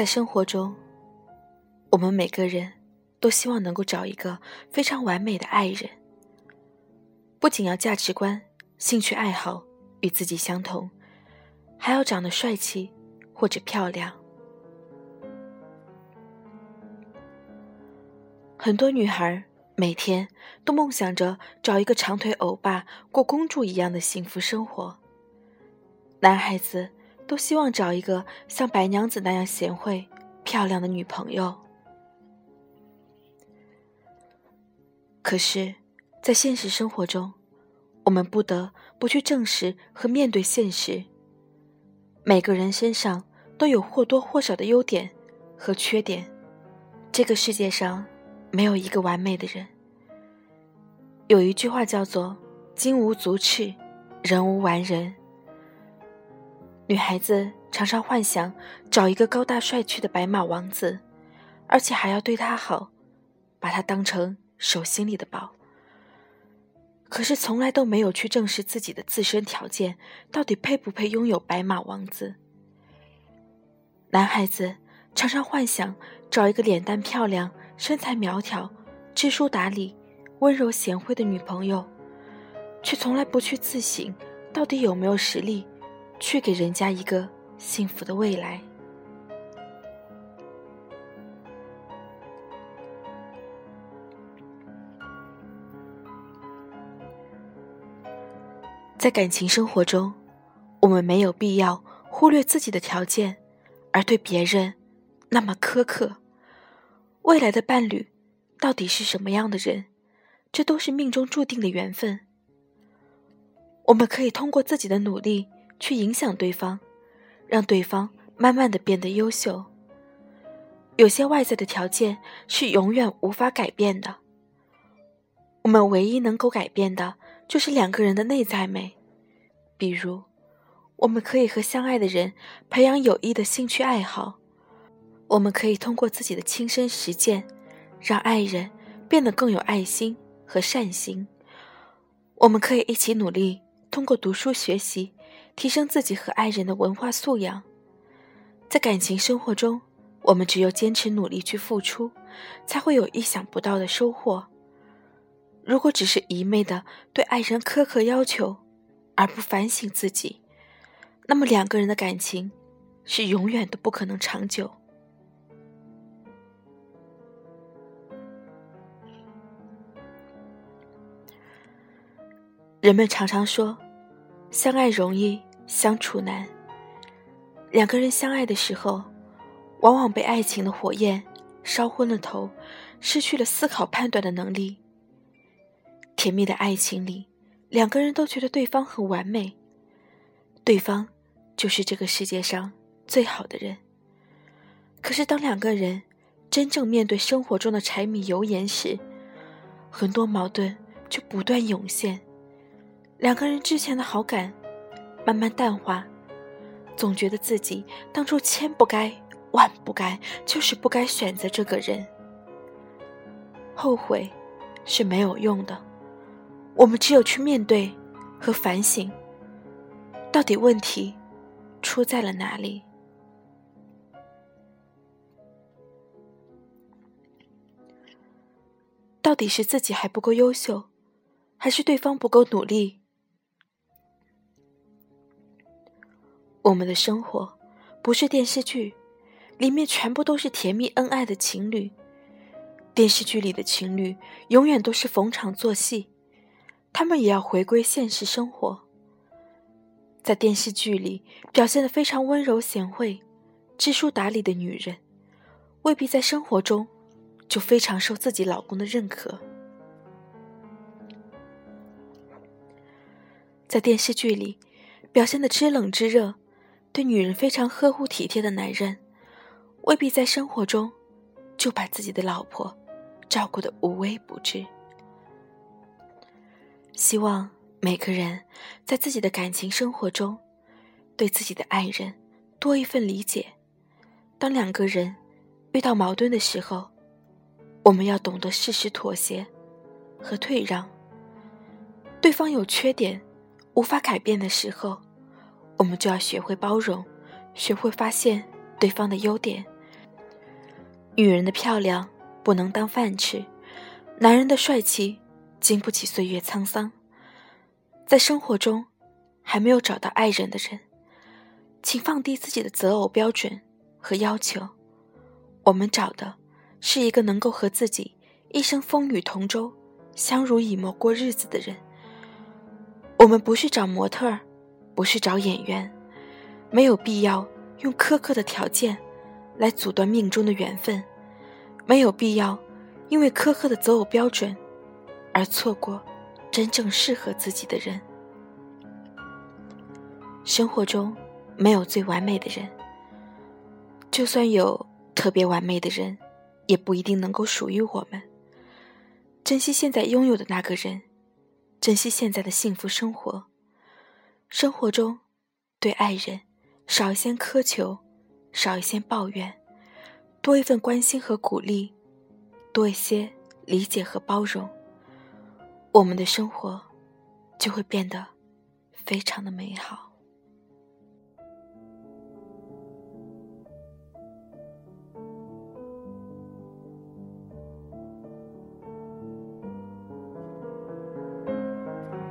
在生活中，我们每个人都希望能够找一个非常完美的爱人，不仅要价值观、兴趣爱好与自己相同，还要长得帅气或者漂亮。很多女孩每天都梦想着找一个长腿欧巴过公主一样的幸福生活，男孩子。都希望找一个像白娘子那样贤惠、漂亮的女朋友。可是，在现实生活中，我们不得不去正视和面对现实。每个人身上都有或多或少的优点和缺点，这个世界上没有一个完美的人。有一句话叫做“金无足赤，人无完人”。女孩子常常幻想找一个高大帅气的白马王子，而且还要对他好，把他当成手心里的宝。可是从来都没有去正视自己的自身条件，到底配不配拥有白马王子？男孩子常常幻想找一个脸蛋漂亮、身材苗条、知书达理、温柔贤惠的女朋友，却从来不去自省，到底有没有实力。去给人家一个幸福的未来。在感情生活中，我们没有必要忽略自己的条件，而对别人那么苛刻。未来的伴侣到底是什么样的人，这都是命中注定的缘分。我们可以通过自己的努力。去影响对方，让对方慢慢的变得优秀。有些外在的条件是永远无法改变的，我们唯一能够改变的就是两个人的内在美。比如，我们可以和相爱的人培养有益的兴趣爱好，我们可以通过自己的亲身实践，让爱人变得更有爱心和善心。我们可以一起努力，通过读书学习。提升自己和爱人的文化素养，在感情生活中，我们只有坚持努力去付出，才会有意想不到的收获。如果只是一昧的对爱人苛刻要求，而不反省自己，那么两个人的感情是永远都不可能长久。人们常常说，相爱容易。相处难。两个人相爱的时候，往往被爱情的火焰烧昏了头，失去了思考判断的能力。甜蜜的爱情里，两个人都觉得对方很完美，对方就是这个世界上最好的人。可是，当两个人真正面对生活中的柴米油盐时，很多矛盾就不断涌现。两个人之前的好感。慢慢淡化，总觉得自己当初千不该万不该，就是不该选择这个人。后悔是没有用的，我们只有去面对和反省，到底问题出在了哪里？到底是自己还不够优秀，还是对方不够努力？我们的生活不是电视剧，里面全部都是甜蜜恩爱的情侣。电视剧里的情侣永远都是逢场作戏，他们也要回归现实生活。在电视剧里表现的非常温柔贤惠、知书达理的女人，未必在生活中就非常受自己老公的认可。在电视剧里表现的知冷知热。对女人非常呵护体贴的男人，未必在生活中就把自己的老婆照顾的无微不至。希望每个人在自己的感情生活中，对自己的爱人多一份理解。当两个人遇到矛盾的时候，我们要懂得适时妥协和退让。对方有缺点无法改变的时候。我们就要学会包容，学会发现对方的优点，女人的漂亮不能当饭吃，男人的帅气经不起岁月沧桑。在生活中，还没有找到爱人的人，请放低自己的择偶标准和要求。我们找的是一个能够和自己一生风雨同舟、相濡以沫过日子的人。我们不是找模特儿，不是找演员，没有必要用苛刻的条件来阻断命中的缘分，没有必要因为苛刻的择偶标准而错过真正适合自己的人。生活中没有最完美的人，就算有特别完美的人，也不一定能够属于我们。珍惜现在拥有的那个人。珍惜现在的幸福生活。生活中，对爱人少一些苛求，少一些抱怨，多一份关心和鼓励，多一些理解和包容，我们的生活就会变得非常的美好。